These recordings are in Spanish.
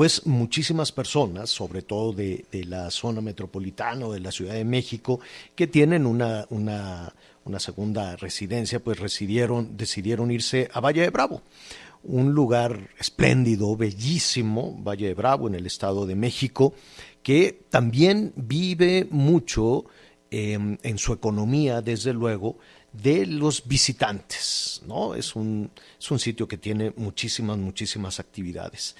Pues muchísimas personas, sobre todo de, la zona metropolitana o de la Ciudad de México, que tienen una, una, segunda residencia, pues decidieron, decidieron irse a Valle de Bravo un lugar espléndido, bellísimo, Valle de Bravo, en el Estado de México, que también vive mucho em, en su economía, desde luego, de los visitantes, ¿no? Es un, es un sitio que tiene muchísimas, muchísimas actividades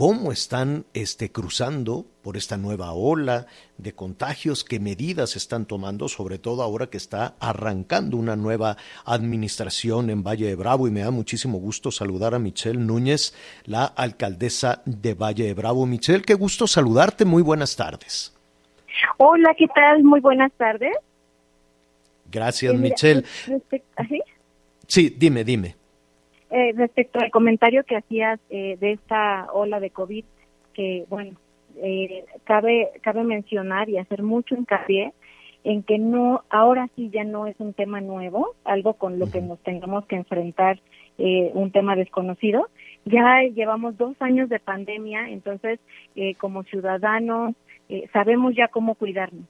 cómo están este, cruzando por esta nueva ola de contagios, qué medidas están tomando, sobre todo ahora que está arrancando una nueva administración en Valle de Bravo. Y me da muchísimo gusto saludar a Michelle Núñez, la alcaldesa de Valle de Bravo. Michelle, qué gusto saludarte. Muy buenas tardes. Hola, ¿qué tal? Muy buenas tardes. Gracias, eh, Michelle. Sí, dime, dime. Eh, respecto al comentario que hacías eh, de esta ola de COVID, que bueno, eh, cabe, cabe mencionar y hacer mucho hincapié en que no, ahora sí ya no es un tema nuevo, algo con lo que nos tengamos que enfrentar, un tema desconocido. Ya llevamos dos años de pandemia, entonces como ciudadanos sabemos ya cómo cuidarnos.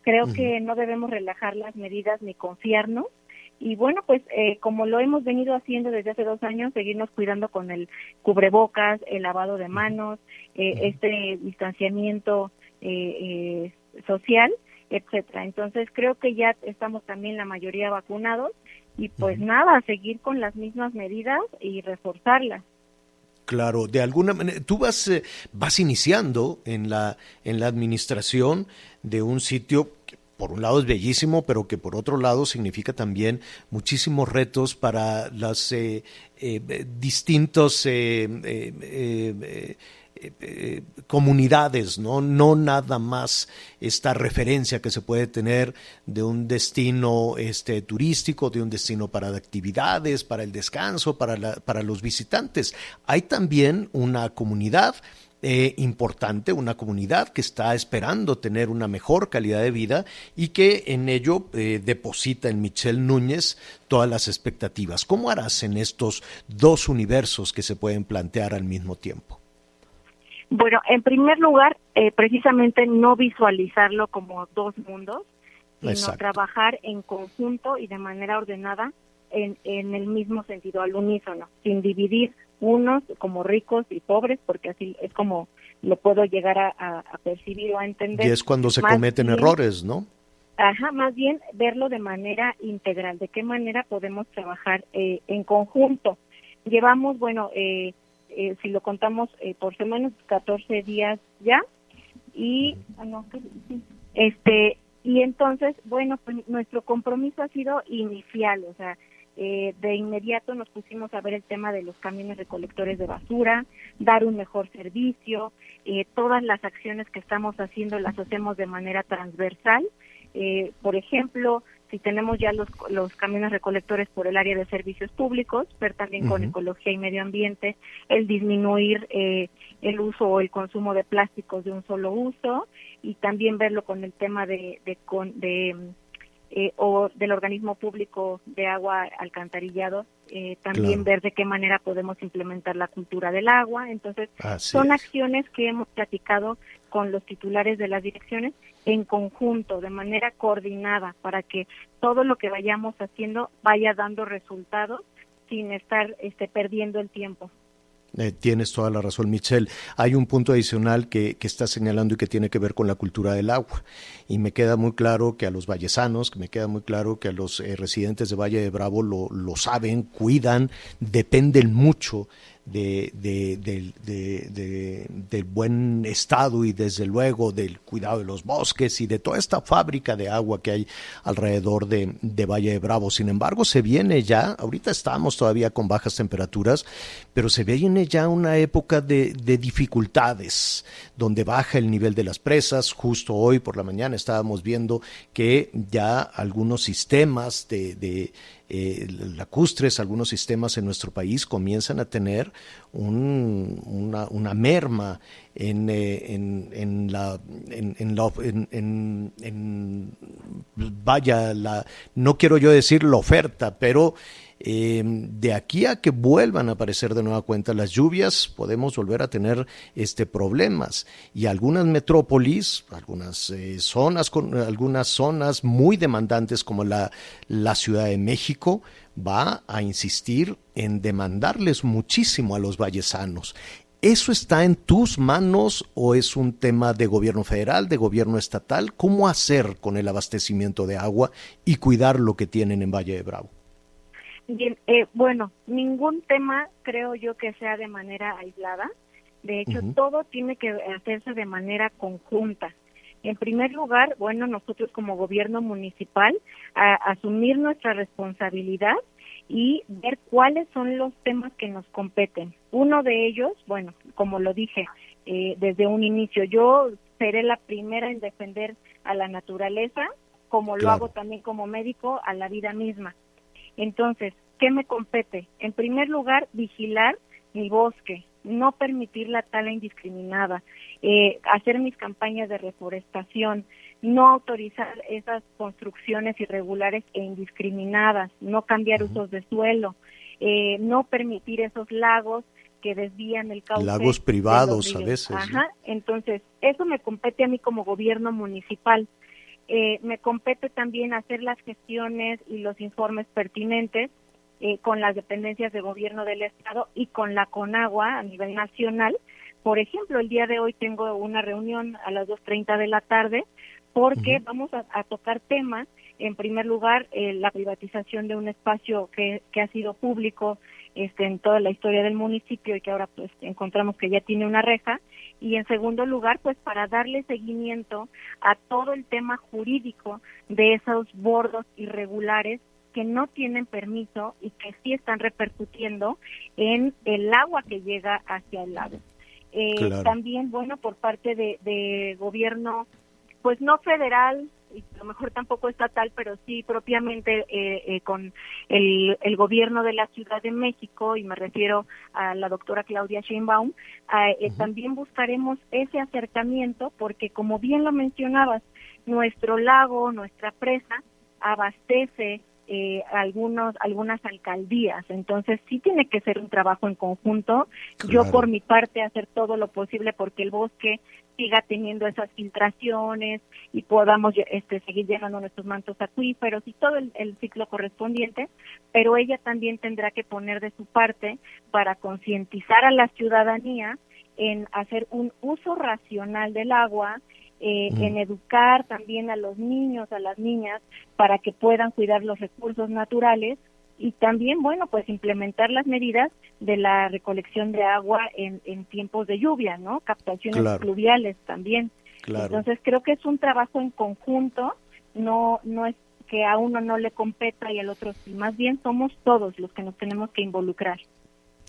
Creo que no debemos relajar las medidas ni confiarnos y bueno, pues eh, como lo hemos venido haciendo desde hace dos años, seguirnos cuidando con el cubrebocas, el lavado de manos, eh, este distanciamiento eh, social, etcétera. Entonces creo que ya estamos también la mayoría vacunados y pues nada, seguir con las mismas medidas y reforzarlas. Claro, de alguna manera, tú vas, vas iniciando en la, en la administración de un sitio por un lado es bellísimo, pero que por otro lado significa también muchísimos retos para las eh, eh, distintos eh, comunidades, ¿no? No nada más esta referencia que se puede tener de un destino este, turístico, de un destino para actividades, para el descanso, para, para los visitantes. Hay también una comunidad eh, importante, una comunidad que está esperando tener una mejor calidad de vida y que en ello eh, deposita en Michelle Núñez todas las expectativas. ¿Cómo harás en estos dos universos que se pueden plantear al mismo tiempo? Bueno, en primer lugar, eh, precisamente no visualizarlo como dos mundos, sino trabajar en conjunto y de manera ordenada en, en el mismo sentido, al unísono, sin dividir unos como ricos y pobres, porque así es como lo puedo llegar a, percibir o a entender. Y es cuando se cometen errores, ¿no? Ajá, más bien verlo de manera integral, de qué manera podemos trabajar eh, en conjunto. Llevamos, bueno, eh, eh, si lo contamos por semanas, 14 días ya, y, este, y entonces, bueno, pues nuestro compromiso ha sido inicial, o sea, eh, de inmediato nos pusimos a ver el tema de los camiones recolectores de basura, dar un mejor servicio, eh, todas las acciones que estamos haciendo las hacemos de manera transversal. Eh, por ejemplo, si tenemos ya los, los camiones recolectores por el área de servicios públicos, ver también con ecología y medio ambiente, el disminuir el uso o el consumo de plásticos de un solo uso y también verlo con el tema de, de, de eh, o del organismo público de agua alcantarillado, eh, también ver de qué manera podemos implementar la cultura del agua. Entonces, son acciones que hemos platicado con los titulares de las direcciones en conjunto, de manera coordinada, para que todo lo que vayamos haciendo vaya dando resultados sin estar este, perdiendo el tiempo. Eh, tienes toda la razón, Michelle. Hay un punto adicional que, que está señalando y que tiene que ver con la cultura del agua. Y me queda muy claro que a los vallesanos, que me queda muy claro que a los eh, residentes de Valle de Bravo lo, lo saben, cuidan, dependen mucho de, del buen estado y desde luego del cuidado de los bosques y de toda esta fábrica de agua que hay alrededor de, Valle de Bravo. Sin embargo, se viene ya, ahorita estamos todavía con bajas temperaturas, pero se viene ya una época de, dificultades, donde baja el nivel de las presas. Justo hoy por la mañana estábamos viendo que ya algunos sistemas de eh, lacustres, algunos sistemas en nuestro país comienzan a tener una, una, merma en, eh, en, en, la, en, en, vaya, la, no quiero yo decir la oferta, pero Em, de aquí a que vuelvan a aparecer de nueva cuenta las lluvias, podemos volver a tener este problemas. Y algunas metrópolis, algunas eh, zonas, con, algunas zonas muy demandantes como la, la Ciudad de México, va a insistir en demandarles muchísimo a los vallesanos. ¿Eso está en tus manos o es un tema de gobierno federal, de gobierno estatal? ¿Cómo hacer con el abastecimiento de agua y cuidar lo que tienen en Valle de Bravo? Bien, eh, bueno, ningún tema creo yo que sea de manera aislada. De hecho, todo tiene que hacerse de manera conjunta. En primer lugar, bueno, nosotros como gobierno municipal, a, asumir nuestra responsabilidad y ver cuáles son los temas que nos competen. Uno de ellos, bueno, como lo dije eh, desde un inicio, yo seré la primera en defender a la naturaleza, como lo hago también como médico, a la vida misma. Entonces, ¿qué me compete? En primer lugar, vigilar mi bosque, no permitir la tala indiscriminada, eh, hacer mis campañas de reforestación, no autorizar esas construcciones irregulares e indiscriminadas, no cambiar usos de suelo, eh, no permitir esos lagos que desvían el cauce. Lagos privados a veces. Ajá, entonces eso me compete a mí como gobierno municipal. Eh, me compete también hacer las gestiones y los informes pertinentes eh, con las dependencias de gobierno del Estado y con la CONAGUA a nivel nacional. Por ejemplo, el día de hoy tengo una reunión a las 2.30 de la tarde porque vamos a, tocar temas, en primer lugar, eh, la privatización de un espacio que, que ha sido público este, en toda la historia del municipio y que ahora pues encontramos que ya tiene una reja y en segundo lugar pues para darle seguimiento a todo el tema jurídico de esos bordos irregulares que no tienen permiso y que sí están repercutiendo en el agua que llega hacia el lago. Eh, también, bueno, por parte de, de gobierno, pues no federal, y a lo mejor tampoco estatal, pero sí propiamente eh, eh, con el, el, gobierno de la Ciudad de México, y me refiero a la doctora Claudia Sheinbaum, eh, también buscaremos ese acercamiento porque, como bien lo mencionabas, nuestro lago, nuestra presa, abastece eh, algunos algunas alcaldías. Entonces sí tiene que ser un trabajo en conjunto. Yo por mi parte hacer todo lo posible porque el bosque siga teniendo esas filtraciones y podamos este seguir llenando nuestros mantos acuíferos y todo el, el ciclo correspondiente pero ella también tendrá que poner de su parte para concientizar a la ciudadanía en hacer un uso racional del agua eh, en educar también a los niños, a las niñas, para que puedan cuidar los recursos naturales y también, bueno, pues implementar las medidas de la recolección de agua en, en tiempos de lluvia, ¿no? Captaciones pluviales también. Entonces creo que es un trabajo en conjunto, no no es que a uno no le competa y al otro sí, más bien somos todos los que nos tenemos que involucrar.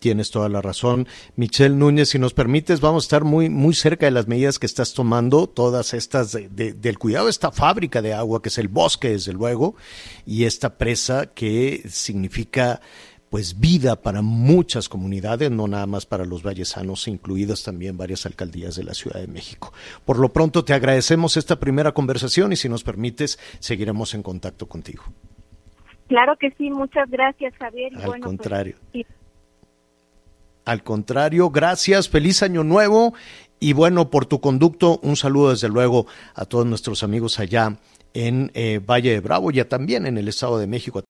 Tienes toda la razón. Michelle Núñez, si nos permites, vamos a estar muy, muy cerca de las medidas que estás tomando, todas estas del cuidado de esta fábrica de agua, que es el bosque, desde luego, y esta presa que significa pues vida para muchas comunidades, no nada más para los vallesanos, incluidas también varias alcaldías de la Ciudad de México. Por lo pronto te agradecemos esta primera conversación y si nos permites, seguiremos en contacto contigo. Claro que sí, muchas gracias Javier. Al pues, contrario. Al contrario, gracias, feliz año nuevo y bueno, por tu conducto, un saludo desde luego a todos nuestros amigos allá en eh, Valle de Bravo y también en el Estado de México.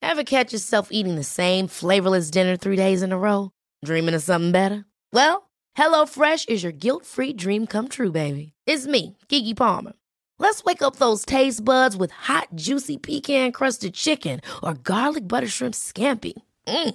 Ever catch yourself eating the same flavorless dinner three days in a row? Dreaming of something better? Well, HelloFresh is your guilt-free dream come true, baby. It's me, Kiki Palmer. Let's wake up those taste buds with hot, juicy pecan-crusted chicken or garlic butter shrimp scampi. Mm.